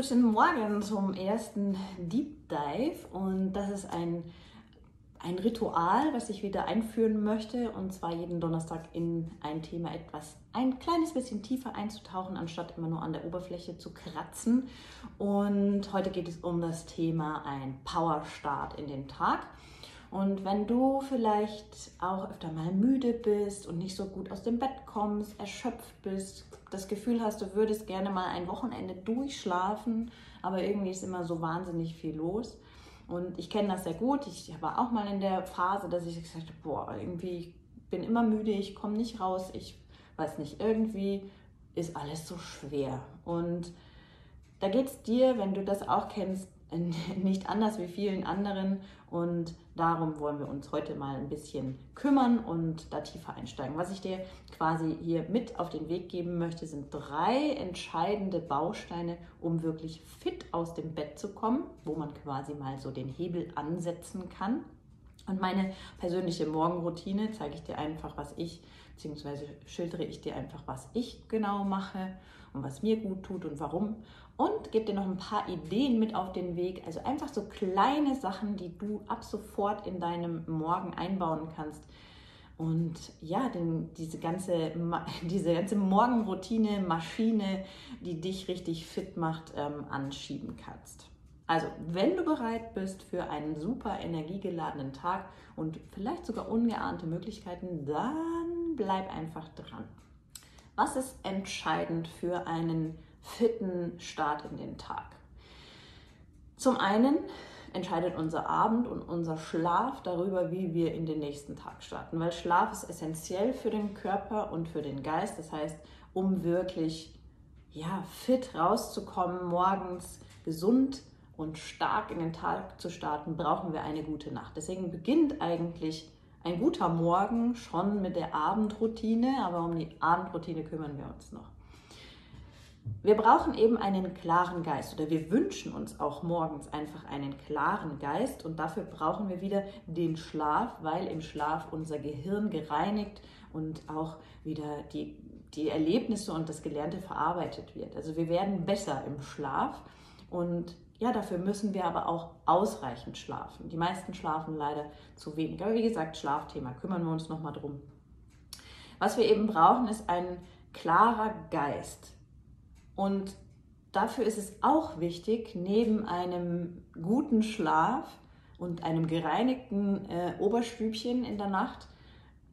Guten Morgen zum ersten Deep Dive und das ist ein, ein Ritual, was ich wieder einführen möchte und zwar jeden Donnerstag in ein Thema etwas ein kleines bisschen tiefer einzutauchen, anstatt immer nur an der Oberfläche zu kratzen. Und heute geht es um das Thema ein Powerstart in den Tag. Und wenn du vielleicht auch öfter mal müde bist und nicht so gut aus dem Bett kommst, erschöpft bist, das Gefühl hast, du würdest gerne mal ein Wochenende durchschlafen, aber irgendwie ist immer so wahnsinnig viel los. Und ich kenne das sehr gut. Ich war auch mal in der Phase, dass ich gesagt habe, boah, irgendwie bin immer müde, ich komme nicht raus, ich weiß nicht, irgendwie ist alles so schwer. Und da geht es dir, wenn du das auch kennst, nicht anders wie vielen anderen und darum wollen wir uns heute mal ein bisschen kümmern und da tiefer einsteigen. Was ich dir quasi hier mit auf den Weg geben möchte, sind drei entscheidende Bausteine, um wirklich fit aus dem Bett zu kommen, wo man quasi mal so den Hebel ansetzen kann. Und meine persönliche Morgenroutine zeige ich dir einfach, was ich, beziehungsweise schildere ich dir einfach, was ich genau mache und was mir gut tut und warum und gebe dir noch ein paar Ideen mit auf den Weg. Also einfach so kleine Sachen, die du ab sofort in deinem Morgen einbauen kannst. Und ja, denn diese ganze, diese ganze Morgenroutine, Maschine, die dich richtig fit macht, ähm, anschieben kannst. Also, wenn du bereit bist für einen super energiegeladenen Tag und vielleicht sogar ungeahnte Möglichkeiten, dann bleib einfach dran. Was ist entscheidend für einen fitten Start in den Tag. Zum einen entscheidet unser Abend und unser Schlaf darüber, wie wir in den nächsten Tag starten, weil Schlaf ist essentiell für den Körper und für den Geist. Das heißt, um wirklich ja, fit rauszukommen, morgens gesund und stark in den Tag zu starten, brauchen wir eine gute Nacht. Deswegen beginnt eigentlich ein guter Morgen schon mit der Abendroutine, aber um die Abendroutine kümmern wir uns noch wir brauchen eben einen klaren Geist oder wir wünschen uns auch morgens einfach einen klaren Geist und dafür brauchen wir wieder den Schlaf, weil im Schlaf unser Gehirn gereinigt und auch wieder die, die Erlebnisse und das Gelernte verarbeitet wird. Also wir werden besser im Schlaf und ja, dafür müssen wir aber auch ausreichend schlafen. Die meisten schlafen leider zu wenig. Aber wie gesagt, Schlafthema, kümmern wir uns nochmal drum. Was wir eben brauchen, ist ein klarer Geist. Und dafür ist es auch wichtig, neben einem guten Schlaf und einem gereinigten äh, Oberstübchen in der Nacht,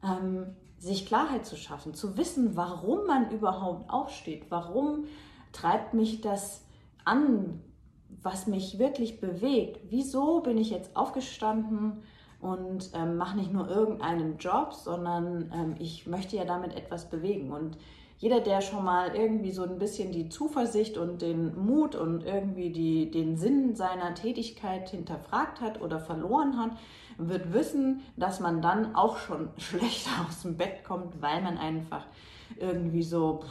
ähm, sich Klarheit zu schaffen, zu wissen, warum man überhaupt aufsteht, warum treibt mich das an, was mich wirklich bewegt, wieso bin ich jetzt aufgestanden und ähm, mache nicht nur irgendeinen Job, sondern ähm, ich möchte ja damit etwas bewegen. Und jeder, der schon mal irgendwie so ein bisschen die Zuversicht und den Mut und irgendwie die, den Sinn seiner Tätigkeit hinterfragt hat oder verloren hat, wird wissen, dass man dann auch schon schlecht aus dem Bett kommt, weil man einfach irgendwie so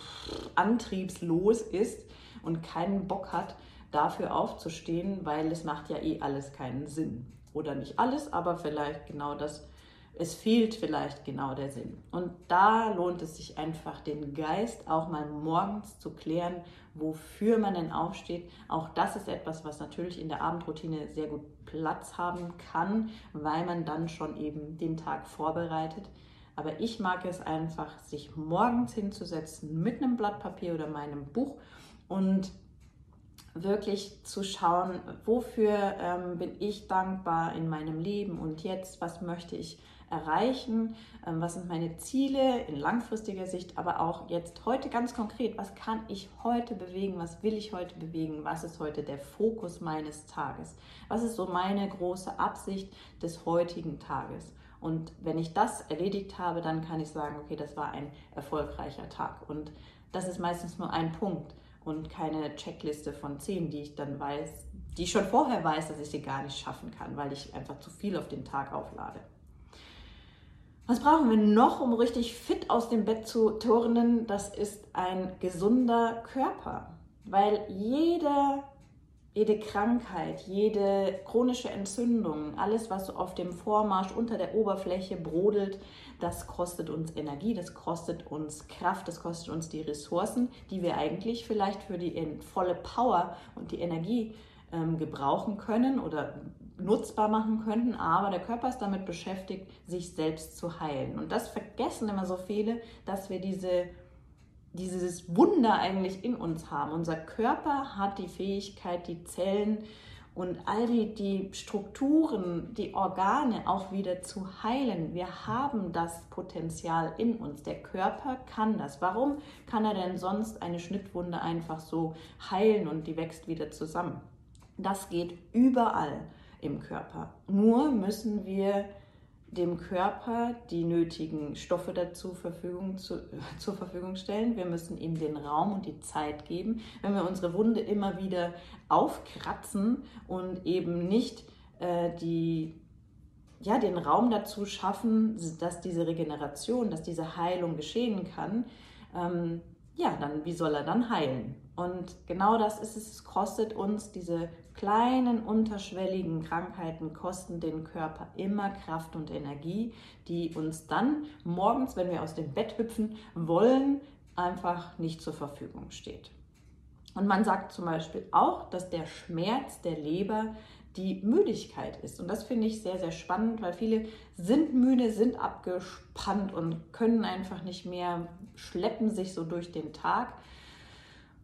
antriebslos ist und keinen Bock hat, dafür aufzustehen, weil es macht ja eh alles keinen Sinn. Oder nicht alles, aber vielleicht genau das, es fehlt vielleicht genau der Sinn. Und da lohnt es sich einfach, den Geist auch mal morgens zu klären, wofür man denn aufsteht. Auch das ist etwas, was natürlich in der Abendroutine sehr gut Platz haben kann, weil man dann schon eben den Tag vorbereitet. Aber ich mag es einfach, sich morgens hinzusetzen mit einem Blatt Papier oder meinem Buch und wirklich zu schauen, wofür ähm, bin ich dankbar in meinem Leben und jetzt, was möchte ich erreichen, ähm, was sind meine Ziele in langfristiger Sicht, aber auch jetzt heute ganz konkret, was kann ich heute bewegen, was will ich heute bewegen, was ist heute der Fokus meines Tages, was ist so meine große Absicht des heutigen Tages. Und wenn ich das erledigt habe, dann kann ich sagen, okay, das war ein erfolgreicher Tag. Und das ist meistens nur ein Punkt und keine Checkliste von zehn, die ich dann weiß, die ich schon vorher weiß, dass ich sie gar nicht schaffen kann, weil ich einfach zu viel auf den Tag auflade. Was brauchen wir noch, um richtig fit aus dem Bett zu turnen? Das ist ein gesunder Körper, weil jeder jede Krankheit, jede chronische Entzündung, alles, was auf dem Vormarsch unter der Oberfläche brodelt, das kostet uns Energie, das kostet uns Kraft, das kostet uns die Ressourcen, die wir eigentlich vielleicht für die volle Power und die Energie ähm, gebrauchen können oder nutzbar machen könnten, aber der Körper ist damit beschäftigt, sich selbst zu heilen. Und das vergessen immer so viele, dass wir diese dieses Wunder eigentlich in uns haben. Unser Körper hat die Fähigkeit, die Zellen und all die, die Strukturen, die Organe auch wieder zu heilen. Wir haben das Potenzial in uns. Der Körper kann das. Warum kann er denn sonst eine Schnittwunde einfach so heilen und die wächst wieder zusammen? Das geht überall im Körper. Nur müssen wir dem Körper die nötigen Stoffe dazu Verfügung zu, zur Verfügung stellen. Wir müssen ihm den Raum und die Zeit geben. Wenn wir unsere Wunde immer wieder aufkratzen und eben nicht äh, die, ja, den Raum dazu schaffen, dass diese Regeneration, dass diese Heilung geschehen kann, ähm, ja, dann wie soll er dann heilen? Und genau das ist es. Es kostet uns diese kleinen unterschwelligen Krankheiten kosten den Körper immer Kraft und Energie, die uns dann morgens, wenn wir aus dem Bett hüpfen wollen, einfach nicht zur Verfügung steht. Und man sagt zum Beispiel auch, dass der Schmerz der Leber die Müdigkeit ist. Und das finde ich sehr, sehr spannend, weil viele sind müde, sind abgespannt und können einfach nicht mehr, schleppen sich so durch den Tag.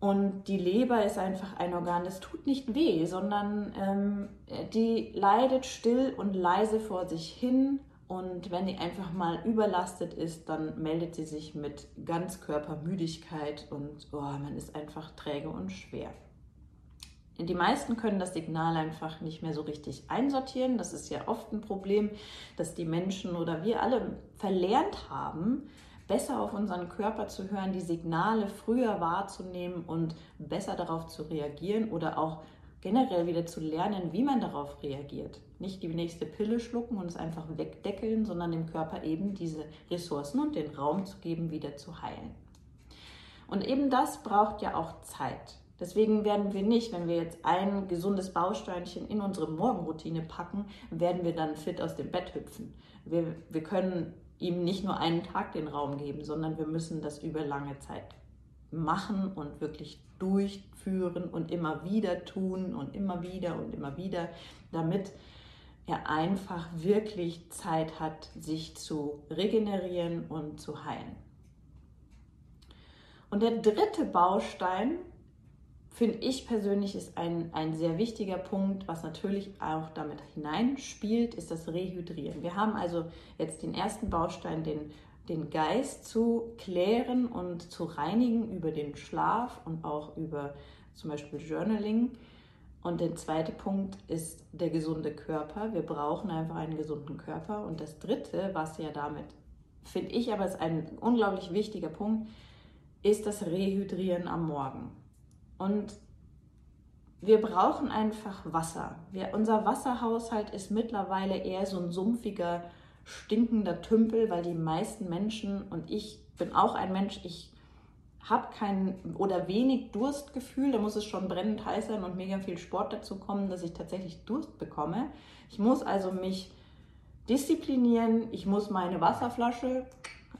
Und die Leber ist einfach ein Organ, das tut nicht weh, sondern ähm, die leidet still und leise vor sich hin. Und wenn die einfach mal überlastet ist, dann meldet sie sich mit Ganzkörpermüdigkeit und oh, man ist einfach träge und schwer. Die meisten können das Signal einfach nicht mehr so richtig einsortieren. Das ist ja oft ein Problem, dass die Menschen oder wir alle verlernt haben, besser auf unseren Körper zu hören, die Signale früher wahrzunehmen und besser darauf zu reagieren oder auch generell wieder zu lernen, wie man darauf reagiert. Nicht die nächste Pille schlucken und es einfach wegdeckeln, sondern dem Körper eben diese Ressourcen und den Raum zu geben, wieder zu heilen. Und eben das braucht ja auch Zeit. Deswegen werden wir nicht, wenn wir jetzt ein gesundes Bausteinchen in unsere Morgenroutine packen, werden wir dann fit aus dem Bett hüpfen. Wir, wir können ihm nicht nur einen Tag den Raum geben, sondern wir müssen das über lange Zeit machen und wirklich durchführen und immer wieder tun und immer wieder und immer wieder, damit er einfach wirklich Zeit hat, sich zu regenerieren und zu heilen. Und der dritte Baustein finde ich persönlich ist ein, ein sehr wichtiger Punkt, was natürlich auch damit hineinspielt, ist das Rehydrieren. Wir haben also jetzt den ersten Baustein, den, den Geist zu klären und zu reinigen über den Schlaf und auch über zum Beispiel Journaling. Und der zweite Punkt ist der gesunde Körper. Wir brauchen einfach einen gesunden Körper. Und das dritte, was ja damit, finde ich aber ist ein unglaublich wichtiger Punkt, ist das Rehydrieren am Morgen. Und wir brauchen einfach Wasser. Wir, unser Wasserhaushalt ist mittlerweile eher so ein sumpfiger, stinkender Tümpel, weil die meisten Menschen, und ich bin auch ein Mensch, ich habe kein oder wenig Durstgefühl, da muss es schon brennend heiß sein und mega viel Sport dazu kommen, dass ich tatsächlich Durst bekomme. Ich muss also mich disziplinieren, ich muss meine Wasserflasche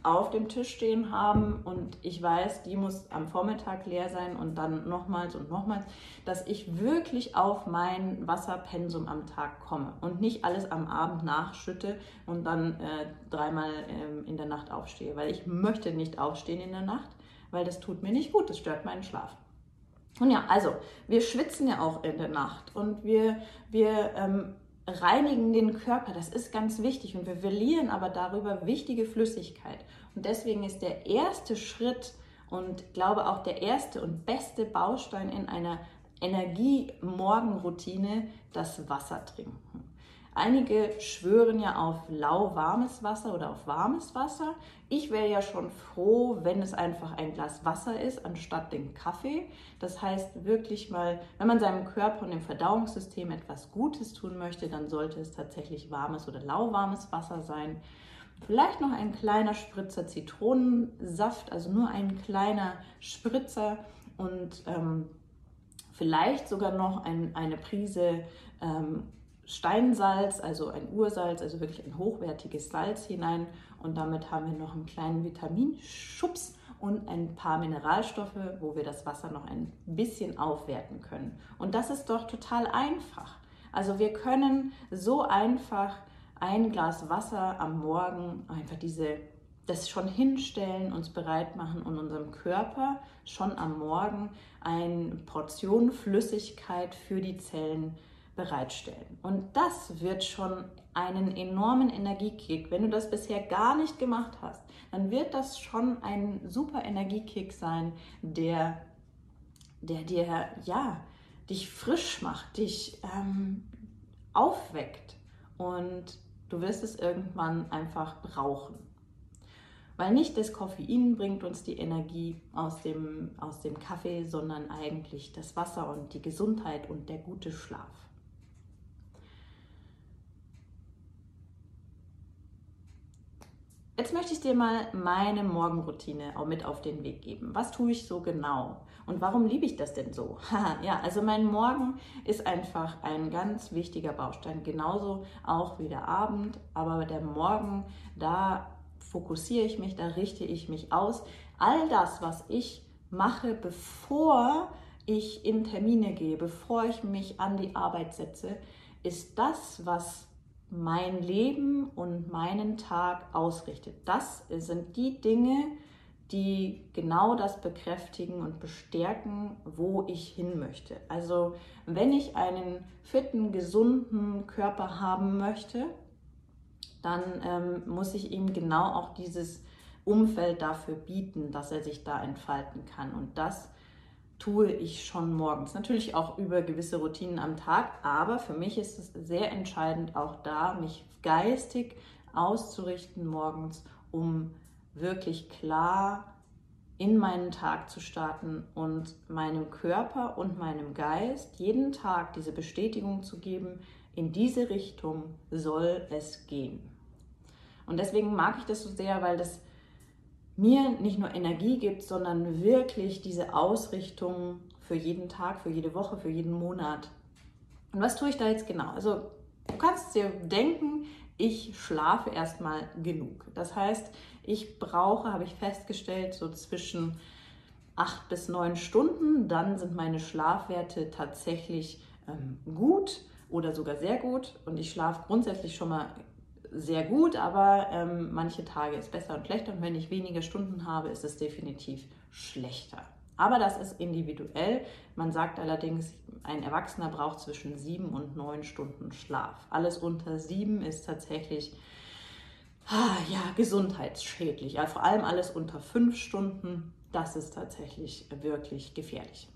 auf dem Tisch stehen haben und ich weiß, die muss am Vormittag leer sein und dann nochmals und nochmals, dass ich wirklich auf mein Wasserpensum am Tag komme und nicht alles am Abend nachschütte und dann äh, dreimal ähm, in der Nacht aufstehe, weil ich möchte nicht aufstehen in der Nacht, weil das tut mir nicht gut, das stört meinen Schlaf. Und ja, also wir schwitzen ja auch in der Nacht und wir, wir ähm, reinigen den Körper, das ist ganz wichtig und wir verlieren aber darüber wichtige Flüssigkeit. Und deswegen ist der erste Schritt und glaube auch der erste und beste Baustein in einer Energie-Morgenroutine das Wasser trinken. Einige schwören ja auf lauwarmes Wasser oder auf warmes Wasser. Ich wäre ja schon froh, wenn es einfach ein Glas Wasser ist, anstatt den Kaffee. Das heißt wirklich mal, wenn man seinem Körper und dem Verdauungssystem etwas Gutes tun möchte, dann sollte es tatsächlich warmes oder lauwarmes Wasser sein. Vielleicht noch ein kleiner Spritzer Zitronensaft, also nur ein kleiner Spritzer und ähm, Vielleicht sogar noch ein, eine Prise ähm, Steinsalz, also ein Ursalz, also wirklich ein hochwertiges Salz hinein. Und damit haben wir noch einen kleinen Vitaminschubs und ein paar Mineralstoffe, wo wir das Wasser noch ein bisschen aufwerten können. Und das ist doch total einfach. Also wir können so einfach ein Glas Wasser am Morgen einfach diese das schon hinstellen, uns bereit machen und unserem Körper schon am Morgen eine Portion Flüssigkeit für die Zellen bereitstellen. Und das wird schon einen enormen Energiekick. Wenn du das bisher gar nicht gemacht hast, dann wird das schon ein super Energiekick sein, der, der dir ja dich frisch macht, dich ähm, aufweckt und du wirst es irgendwann einfach brauchen. Weil nicht das Koffein bringt uns die Energie aus dem, aus dem Kaffee, sondern eigentlich das Wasser und die Gesundheit und der gute Schlaf. Jetzt möchte ich dir mal meine Morgenroutine auch mit auf den Weg geben. Was tue ich so genau? Und warum liebe ich das denn so? ja, also mein Morgen ist einfach ein ganz wichtiger Baustein, genauso auch wie der Abend. Aber der Morgen, da fokussiere ich mich, da richte ich mich aus. All das, was ich mache, bevor ich in Termine gehe, bevor ich mich an die Arbeit setze, ist das, was mein Leben und meinen Tag ausrichtet. Das sind die Dinge, die genau das bekräftigen und bestärken, wo ich hin möchte. Also wenn ich einen fitten, gesunden Körper haben möchte, dann ähm, muss ich ihm genau auch dieses Umfeld dafür bieten, dass er sich da entfalten kann. Und das tue ich schon morgens. Natürlich auch über gewisse Routinen am Tag, aber für mich ist es sehr entscheidend, auch da mich geistig auszurichten morgens, um wirklich klar in meinen Tag zu starten und meinem Körper und meinem Geist jeden Tag diese Bestätigung zu geben, in diese Richtung soll es gehen. Und deswegen mag ich das so sehr, weil das mir nicht nur Energie gibt, sondern wirklich diese Ausrichtung für jeden Tag, für jede Woche, für jeden Monat. Und was tue ich da jetzt genau? Also du kannst dir denken, ich schlafe erstmal genug. Das heißt, ich brauche, habe ich festgestellt, so zwischen acht bis neun Stunden. Dann sind meine Schlafwerte tatsächlich ähm, gut oder sogar sehr gut. Und ich schlafe grundsätzlich schon mal sehr gut, aber ähm, manche Tage ist besser und schlechter und wenn ich weniger Stunden habe, ist es definitiv schlechter. Aber das ist individuell. Man sagt allerdings, ein Erwachsener braucht zwischen sieben und neun Stunden Schlaf. Alles unter sieben ist tatsächlich ah, ja, gesundheitsschädlich. Ja, vor allem alles unter fünf Stunden, das ist tatsächlich wirklich gefährlich.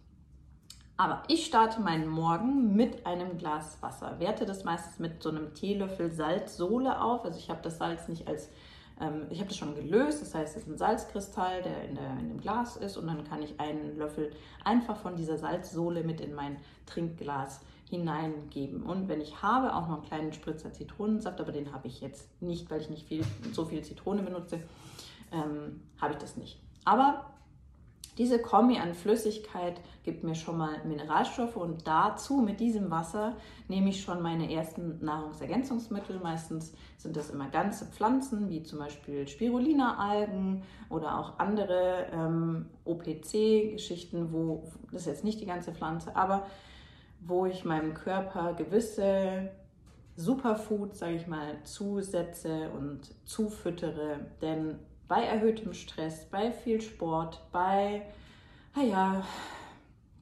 Aber ich starte meinen Morgen mit einem Glas Wasser. Werte das meistens mit so einem Teelöffel Salzsohle auf. Also ich habe das Salz nicht als, ähm, ich habe das schon gelöst. Das heißt, es ist ein Salzkristall, der in, der in dem Glas ist. Und dann kann ich einen Löffel einfach von dieser Salzsohle mit in mein Trinkglas hineingeben. Und wenn ich habe, auch noch einen kleinen Spritzer Zitronensaft, aber den habe ich jetzt nicht, weil ich nicht viel, so viel Zitrone benutze, ähm, habe ich das nicht. Aber diese Kombi an Flüssigkeit gibt mir schon mal Mineralstoffe und dazu mit diesem Wasser nehme ich schon meine ersten Nahrungsergänzungsmittel. Meistens sind das immer ganze Pflanzen, wie zum Beispiel Spirulina-Algen oder auch andere ähm, OPC-Geschichten, wo das ist jetzt nicht die ganze Pflanze, aber wo ich meinem Körper gewisse Superfoods, sage ich mal, zusetze und zufüttere. Denn bei erhöhtem Stress, bei viel Sport, bei naja,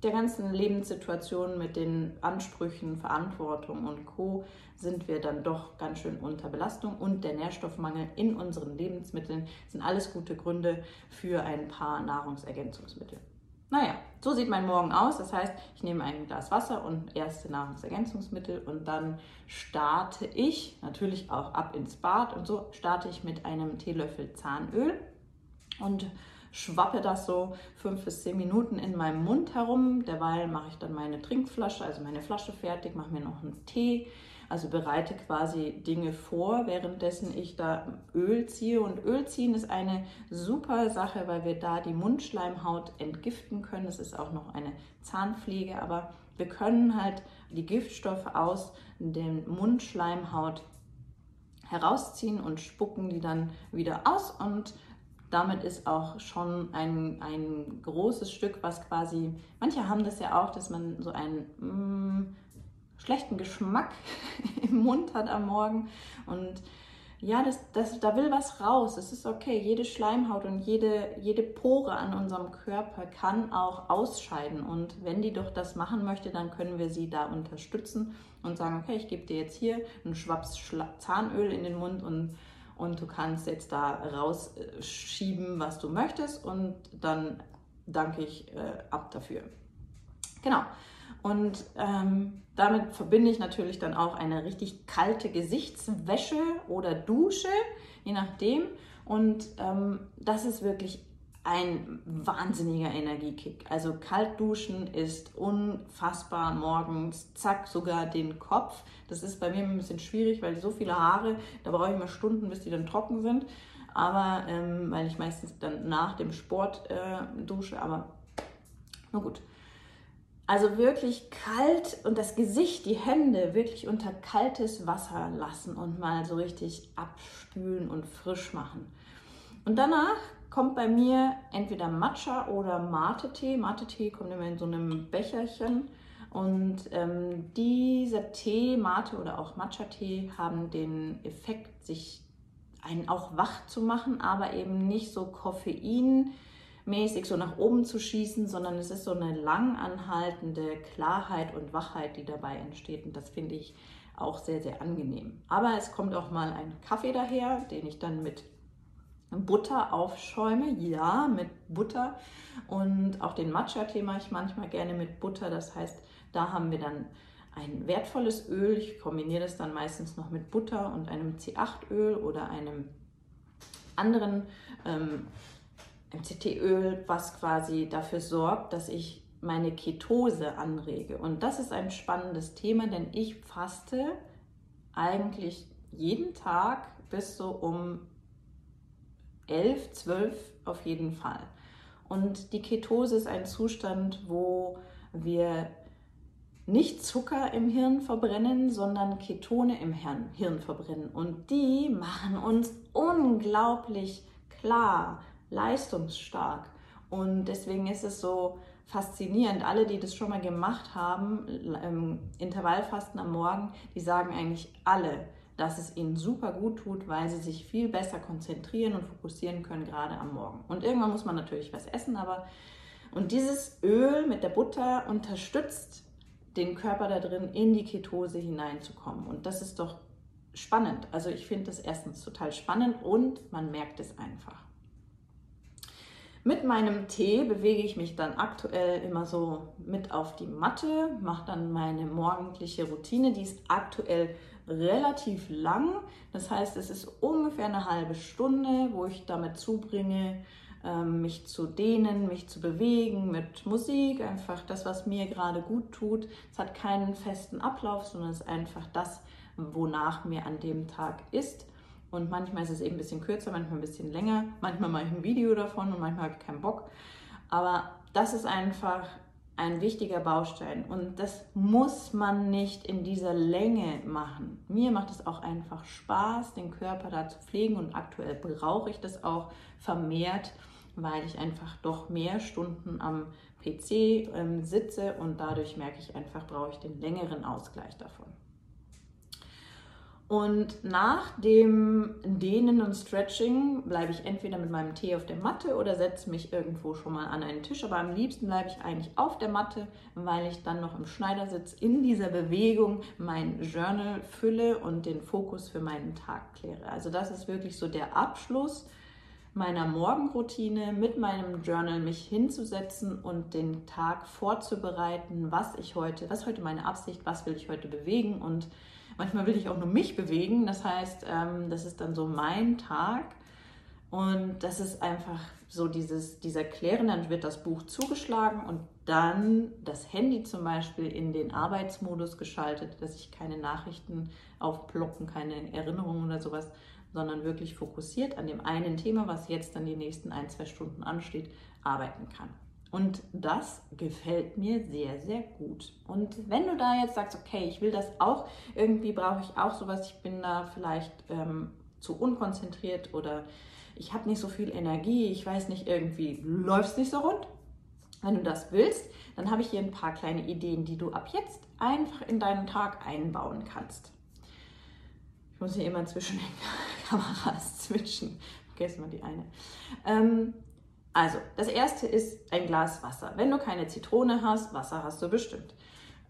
der ganzen Lebenssituation mit den Ansprüchen, Verantwortung und Co. sind wir dann doch ganz schön unter Belastung und der Nährstoffmangel in unseren Lebensmitteln sind alles gute Gründe für ein paar Nahrungsergänzungsmittel. Naja, so sieht mein Morgen aus. Das heißt, ich nehme ein Glas Wasser und erste Nahrungsergänzungsmittel und dann starte ich natürlich auch ab ins Bad und so starte ich mit einem Teelöffel Zahnöl und schwappe das so fünf bis zehn Minuten in meinem Mund herum. Derweil mache ich dann meine Trinkflasche, also meine Flasche fertig, mache mir noch einen Tee Also bereite quasi Dinge vor, währenddessen ich da Öl ziehe. Und Öl ziehen ist eine super Sache, weil wir da die Mundschleimhaut entgiften können. Es ist auch noch eine Zahnpflege, aber wir können halt die Giftstoffe aus der Mundschleimhaut herausziehen und spucken die dann wieder aus und damit ist auch schon ein, ein großes Stück, was quasi, manche haben das ja auch, dass man so einen mm, schlechten Geschmack im Mund hat am Morgen und ja, das, das, da will was raus. Es ist okay. Jede Schleimhaut und jede, jede Pore an unserem Körper kann auch ausscheiden. Und wenn die doch das machen möchte, dann können wir sie da unterstützen und sagen, okay, ich gebe dir jetzt hier einen Schwaps Zahnöl in den Mund und, und du kannst jetzt da rausschieben, was du möchtest. Und dann danke ich äh, ab dafür. Genau. Und ähm, damit verbinde ich natürlich dann auch eine richtig kalte Gesichtswäsche oder Dusche, je nachdem. Und ähm, das ist wirklich ein wahnsinniger Energiekick. Also kalt duschen ist unfassbar morgens, zack, sogar den Kopf. Das ist bei mir ein bisschen schwierig, weil so viele Haare, da brauche ich mal Stunden, bis die dann trocken sind. Aber ähm, weil ich meistens dann nach dem Sport äh, dusche, aber nur gut. Also wirklich kalt und das Gesicht, die Hände wirklich unter kaltes Wasser lassen und mal so richtig abspülen und frisch machen. Und danach kommt bei mir entweder Matcha oder Mate-Tee. Mate-Tee kommt immer in so einem Becherchen. Und ähm, dieser Tee, Mate oder auch Matcha-Tee, haben den Effekt, sich einen auch wach zu machen, aber eben nicht so Koffein mäßig so nach oben zu schießen, sondern es ist so eine langanhaltende Klarheit und Wachheit, die dabei entsteht. Und das finde ich auch sehr, sehr angenehm. Aber es kommt auch mal ein Kaffee daher, den ich dann mit Butter aufschäume. Ja, mit Butter. Und auch den Matcha-Tee mache ich manchmal gerne mit Butter. Das heißt, da haben wir dann ein wertvolles Öl. Ich kombiniere das dann meistens noch mit Butter und einem C8-Öl oder einem anderen ähm, MCT-Öl, was quasi dafür sorgt, dass ich meine Ketose anrege. Und das ist ein spannendes Thema, denn ich faste eigentlich jeden Tag bis so um 11, 12 auf jeden Fall. Und die Ketose ist ein Zustand, wo wir nicht Zucker im Hirn verbrennen, sondern Ketone im Hirn verbrennen. Und die machen uns unglaublich klar, leistungsstark. Und deswegen ist es so faszinierend. Alle, die das schon mal gemacht haben, Intervallfasten am Morgen, die sagen eigentlich alle, dass es ihnen super gut tut, weil sie sich viel besser konzentrieren und fokussieren können, gerade am Morgen. Und irgendwann muss man natürlich was essen, aber und dieses Öl mit der Butter unterstützt den Körper da drin, in die Ketose hineinzukommen. Und das ist doch spannend. Also ich finde das erstens total spannend und man merkt es einfach. Mit meinem Tee bewege ich mich dann aktuell immer so mit auf die Matte, mache dann meine morgendliche Routine, die ist aktuell relativ lang. Das heißt, es ist ungefähr eine halbe Stunde, wo ich damit zubringe, ähm, mich zu dehnen, mich zu bewegen mit Musik, einfach das, was mir gerade gut tut. Es hat keinen festen Ablauf, sondern es ist einfach das, wonach mir an dem Tag ist. Und manchmal ist es eben ein bisschen kürzer, manchmal ein bisschen länger. Manchmal mache ich ein Video davon und manchmal habe ich keinen Bock. Aber das ist einfach ein wichtiger Baustein. Und das muss man nicht in dieser Länge machen. Mir macht es auch einfach Spaß, den Körper da zu pflegen. Und aktuell brauche ich das auch vermehrt, weil ich einfach doch mehr Stunden am PC ähm, sitze. Und dadurch merke ich einfach, brauche ich den längeren Ausgleich davon. Und nach dem Dehnen und Stretching bleibe ich entweder mit meinem Tee auf der Matte oder setze mich irgendwo schon mal an einen Tisch. Aber am liebsten bleibe ich eigentlich auf der Matte, weil ich dann noch im Schneidersitz in dieser Bewegung mein Journal fülle und den Fokus für meinen Tag kläre. Also das ist wirklich so der Abschluss meiner Morgenroutine mit meinem Journal mich hinzusetzen und den Tag vorzubereiten, was ich heute, was heute meine Absicht, was will ich heute bewegen und Manchmal will ich auch nur mich bewegen. Das heißt, ähm, das ist dann so mein Tag. Und das ist einfach so dieses, dieser Klären, dann wird das Buch zugeschlagen und dann das Handy zum Beispiel in den Arbeitsmodus geschaltet, dass ich keine Nachrichten aufploppen, keine Erinnerungen oder sowas, sondern wirklich fokussiert an dem einen Thema, was jetzt dann die nächsten ein, zwei Stunden ansteht, arbeiten kann. Und das gefällt mir sehr, sehr gut. Und wenn du da jetzt sagst, okay, ich will das auch, irgendwie brauche ich auch sowas, ich bin da vielleicht ähm, zu unkonzentriert oder ich habe nicht so viel Energie, ich weiß nicht, irgendwie läuft es nicht so rund. Wenn du das willst, dann habe ich hier ein paar kleine Ideen, die du ab jetzt einfach in deinen Tag einbauen kannst. Ich muss hier immer zwischen den Kameras switchen. Vergessen wir die eine. Ähm, also, das erste ist ein Glas Wasser. Wenn du keine Zitrone hast, Wasser hast du bestimmt.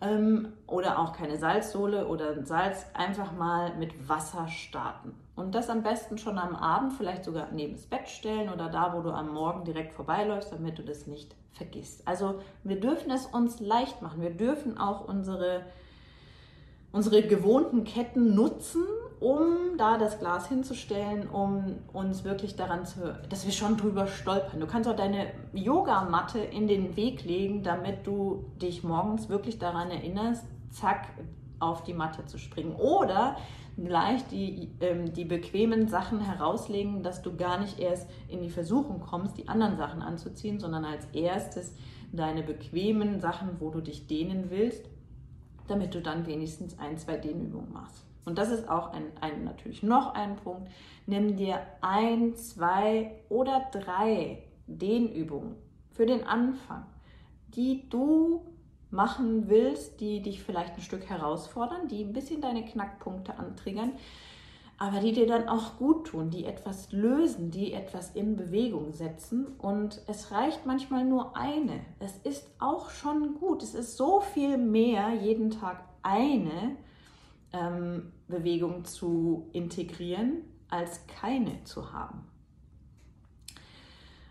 Ähm, oder auch keine Salzsohle oder Salz, einfach mal mit Wasser starten. Und das am besten schon am Abend, vielleicht sogar neben das Bett stellen oder da, wo du am Morgen direkt vorbeiläufst, damit du das nicht vergisst. Also, wir dürfen es uns leicht machen. Wir dürfen auch unsere, unsere gewohnten Ketten nutzen um da das Glas hinzustellen, um uns wirklich daran zu, dass wir schon drüber stolpern. Du kannst auch deine Yogamatte in den Weg legen, damit du dich morgens wirklich daran erinnerst, zack, auf die Matte zu springen. Oder gleich die, ähm, die bequemen Sachen herauslegen, dass du gar nicht erst in die Versuchung kommst, die anderen Sachen anzuziehen, sondern als erstes deine bequemen Sachen, wo du dich dehnen willst, damit du dann wenigstens ein, zwei Dehnübungen machst. Und das ist auch ein, ein, natürlich noch ein Punkt. Nimm dir ein, zwei oder drei Dehnübungen für den Anfang, die du machen willst, die dich vielleicht ein Stück herausfordern, die ein bisschen deine Knackpunkte antriggern, aber die dir dann auch gut tun, die etwas lösen, die etwas in Bewegung setzen. Und es reicht manchmal nur eine. Es ist auch schon gut. Es ist so viel mehr, jeden Tag eine ähm, Bewegung zu integrieren, als keine zu haben.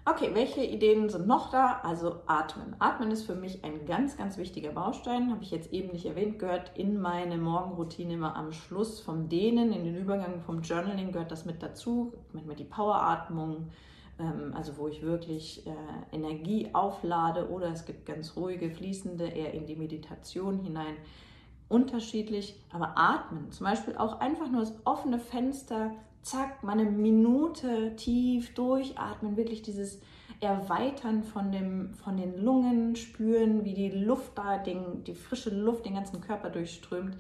Okay, welche Ideen sind noch da? Also Atmen. Atmen ist für mich ein ganz, ganz wichtiger Baustein. Habe ich jetzt eben nicht erwähnt, gehört in meine Morgenroutine immer am Schluss vom Dehnen, in den Übergang vom Journaling gehört das mit dazu. Manchmal die Poweratmung, ähm, also wo ich wirklich äh, Energie auflade oder es gibt ganz ruhige, fließende, eher in die Meditation hinein unterschiedlich, aber atmen, zum Beispiel auch einfach nur das offene Fenster, zack, mal eine Minute tief durchatmen, wirklich dieses Erweitern von, dem, von den Lungen, spüren, wie die Luft da, den, die frische Luft den ganzen Körper durchströmt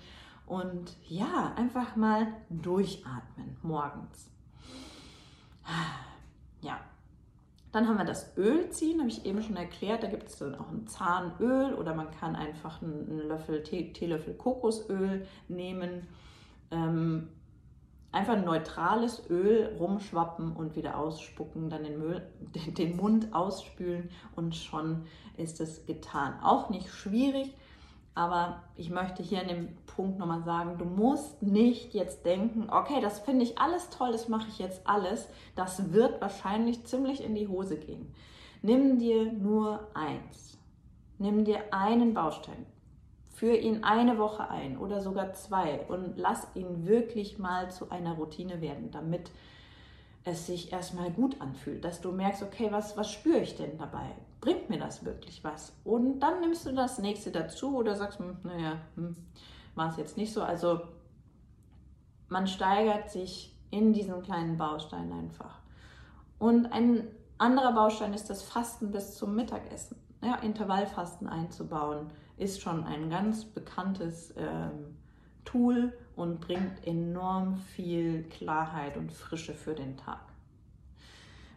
und ja, einfach mal durchatmen morgens. Ja, dann haben wir das Öl ziehen, habe ich eben schon erklärt. Da gibt es dann auch ein Zahnöl oder man kann einfach einen Löffel, Teelöffel Kokosöl nehmen. Ähm, einfach ein neutrales Öl rumschwappen und wieder ausspucken, dann den, Müll, den Mund ausspülen und schon ist es getan. Auch nicht schwierig, aber ich möchte hier an dem Punkt nochmal sagen, du musst nicht jetzt denken, okay, das finde ich alles toll, das mache ich jetzt alles. Das wird wahrscheinlich ziemlich in die Hose gehen. Nimm dir nur eins. Nimm dir einen Baustein. Führ ihn eine Woche ein oder sogar zwei und lass ihn wirklich mal zu einer Routine werden, damit es sich erstmal gut anfühlt, dass du merkst, okay, was, was spüre ich denn dabei? Bringt mir das wirklich was? Und dann nimmst du das nächste dazu oder sagst, hm, naja, hm, war es jetzt nicht so. Also man steigert sich in diesen kleinen Bausteinen einfach. Und ein anderer Baustein ist das Fasten bis zum Mittagessen. Ja, Intervallfasten einzubauen ist schon ein ganz bekanntes ähm, Tool und bringt enorm viel Klarheit und Frische für den Tag.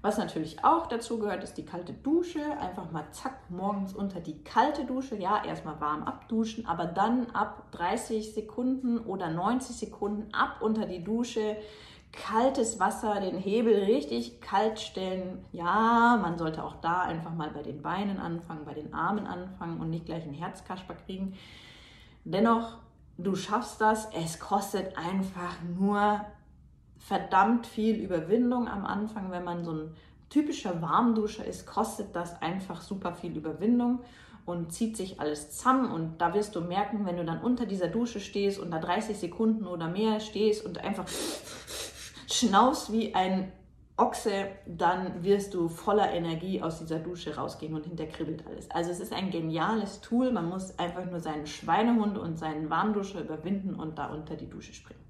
Was natürlich auch dazu gehört, ist die kalte Dusche. Einfach mal zack, morgens unter die kalte Dusche. Ja, erstmal warm abduschen, aber dann ab 30 Sekunden oder 90 Sekunden ab unter die Dusche. Kaltes Wasser, den Hebel richtig kalt stellen. Ja, man sollte auch da einfach mal bei den Beinen anfangen, bei den Armen anfangen und nicht gleich einen Herzkasper kriegen. Dennoch du schaffst das. Es kostet einfach nur verdammt viel Überwindung am Anfang. Wenn man so ein typischer Warmduscher ist, kostet das einfach super viel Überwindung und zieht sich alles zusammen. Und da wirst du merken, wenn du dann unter dieser Dusche stehst und da 30 Sekunden oder mehr stehst und einfach schnaufst wie ein Ochse, dann wirst du voller Energie aus dieser Dusche rausgehen und hinterkribbelt alles. Also es ist ein geniales Tool. Man muss einfach nur seinen Schweinehund und seinen Warmduscher überwinden und da unter die Dusche springen.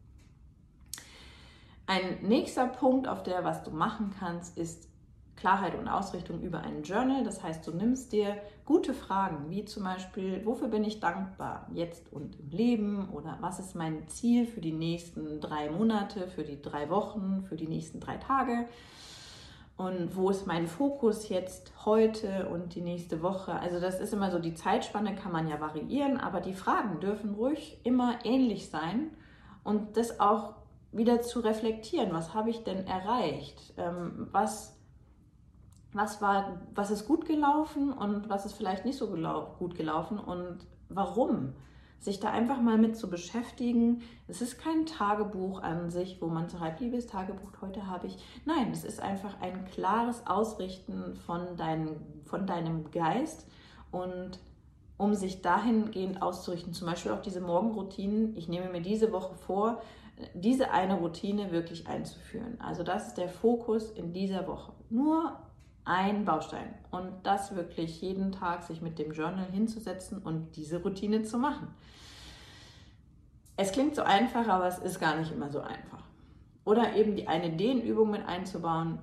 Ein nächster Punkt, auf der was du machen kannst, ist Klarheit und Ausrichtung über ein Journal. Das heißt, du nimmst dir gute Fragen, wie zum Beispiel, wofür bin ich dankbar jetzt und im Leben oder was ist mein Ziel für die nächsten drei Monate, für die drei Wochen, für die nächsten drei Tage und wo ist mein Fokus jetzt heute und die nächste Woche. Also das ist immer so, die Zeitspanne kann man ja variieren, aber die Fragen dürfen ruhig immer ähnlich sein und das auch wieder zu reflektieren. Was habe ich denn erreicht? Ähm, was was war, was ist gut gelaufen und was ist vielleicht nicht so gelau gut gelaufen und warum. Sich da einfach mal mit zu beschäftigen. Es ist kein Tagebuch an sich, wo man schreibt, liebes Tagebuch, heute habe ich. Nein, es ist einfach ein klares Ausrichten von, dein, von deinem Geist und um sich dahingehend auszurichten, zum Beispiel auch diese Morgenroutinen. Ich nehme mir diese Woche vor, diese eine Routine wirklich einzuführen. Also das ist der Fokus in dieser Woche. Nur ein Baustein. Und das wirklich jeden Tag sich mit dem Journal hinzusetzen und diese Routine zu machen. Es klingt so einfach, aber es ist gar nicht immer so einfach. Oder eben die eine Dehnübung mit einzubauen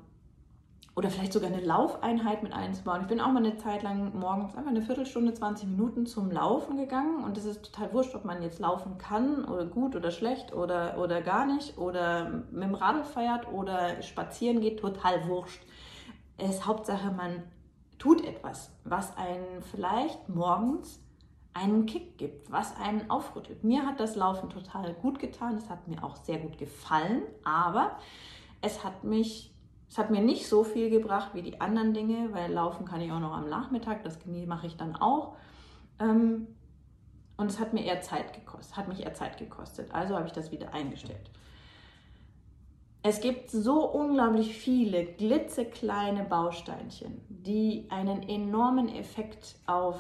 oder vielleicht sogar eine Laufeinheit mit einzubauen. Ich bin auch mal eine Zeit lang morgens einfach eine Viertelstunde, 20 Minuten zum Laufen gegangen und es ist total wurscht, ob man jetzt laufen kann oder gut oder schlecht oder, oder gar nicht oder mit dem Radl feiert oder spazieren geht, total wurscht. Es ist Hauptsache, man tut etwas, was einen vielleicht morgens einen Kick gibt, was einen aufrüttelt. Mir hat das Laufen total gut getan, es hat mir auch sehr gut gefallen, aber es hat mich, es hat mir nicht so viel gebracht wie die anderen Dinge, weil Laufen kann ich auch noch am Nachmittag, das mache ich dann auch. Ähm, und es hat mir eher Zeit gekostet, hat mich eher Zeit gekostet. Also habe ich das wieder eingestellt. Es gibt so unglaublich viele glitzekleine Bausteinchen, die einen enormen Effekt auf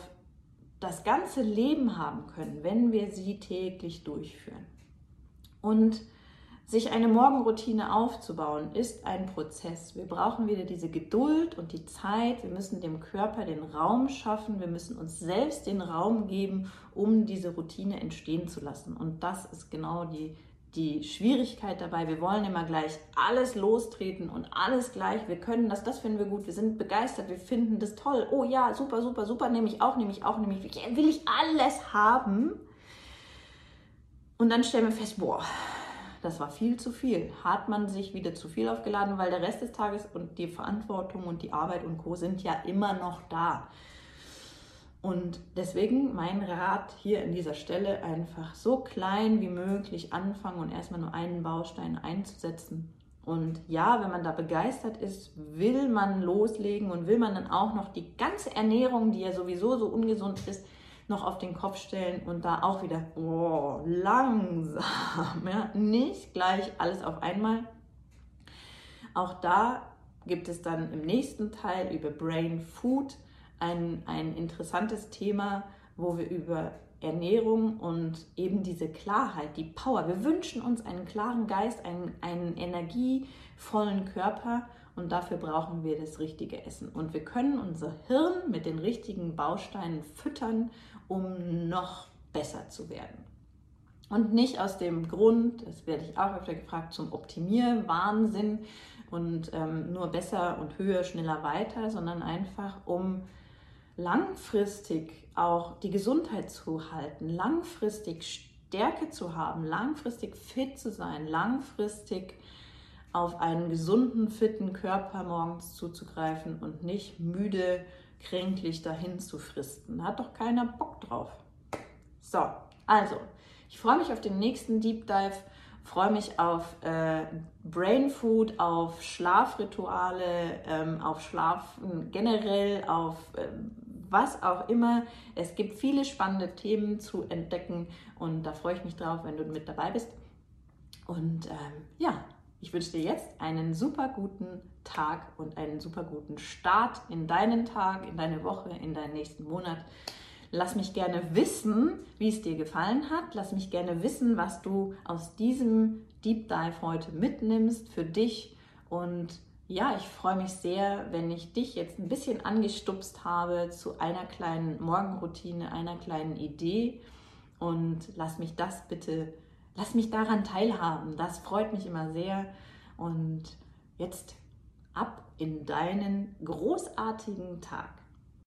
das ganze Leben haben können, wenn wir sie täglich durchführen. Und sich eine Morgenroutine aufzubauen, ist ein Prozess. Wir brauchen wieder diese Geduld und die Zeit. Wir müssen dem Körper den Raum schaffen. Wir müssen uns selbst den Raum geben, um diese Routine entstehen zu lassen. Und das ist genau die die Schwierigkeit dabei, wir wollen immer gleich alles lostreten und alles gleich, wir können das, das finden wir gut, wir sind begeistert, wir finden das toll, oh ja, super, super, super, nehme ich auch, nehme ich auch, nehme ich, will ich alles haben. Und dann stellen wir fest, boah, das war viel zu viel. Hat man sich wieder zu viel aufgeladen, weil der Rest des Tages und die Verantwortung und die Arbeit und Co. sind ja immer noch da. Und deswegen mein Rat hier an dieser Stelle einfach so klein wie möglich anfangen und erstmal nur einen Baustein einzusetzen. Und ja, wenn man da begeistert ist, will man loslegen und will man dann auch noch die ganze Ernährung, die ja sowieso so ungesund ist, noch auf den Kopf stellen und da auch wieder oh, langsam, ja, nicht gleich alles auf einmal. Auch da gibt es dann im nächsten Teil über Brain Food ein, ein interessantes Thema, wo wir über Ernährung und eben diese Klarheit, die Power. Wir wünschen uns einen klaren Geist, einen, einen energievollen Körper und dafür brauchen wir das richtige Essen. Und wir können unser Hirn mit den richtigen Bausteinen füttern, um noch besser zu werden. Und nicht aus dem Grund, das werde ich auch öfter gefragt, zum Optimierwahnsinn und ähm, nur besser und höher, schneller weiter, sondern einfach um langfristig auch die Gesundheit zu halten, langfristig Stärke zu haben, langfristig fit zu sein, langfristig auf einen gesunden, fitten Körper morgens zuzugreifen und nicht müde, kränklich dahin zu fristen. Hat doch keiner Bock drauf. So, also, ich freue mich auf den nächsten Deep Dive, freue mich auf äh, Brain Food, auf Schlafrituale, ähm, auf Schlafen generell, auf ähm, was auch immer. Es gibt viele spannende Themen zu entdecken und da freue ich mich drauf, wenn du mit dabei bist. Und ähm, ja, ich wünsche dir jetzt einen super guten Tag und einen super guten Start in deinen Tag, in deine Woche, in deinen nächsten Monat. Lass mich gerne wissen, wie es dir gefallen hat. Lass mich gerne wissen, was du aus diesem Deep Dive heute mitnimmst für dich und ja, ich freue mich sehr, wenn ich dich jetzt ein bisschen angestupst habe zu einer kleinen Morgenroutine, einer kleinen Idee. Und lass mich das bitte, lass mich daran teilhaben. Das freut mich immer sehr. Und jetzt ab in deinen großartigen Tag.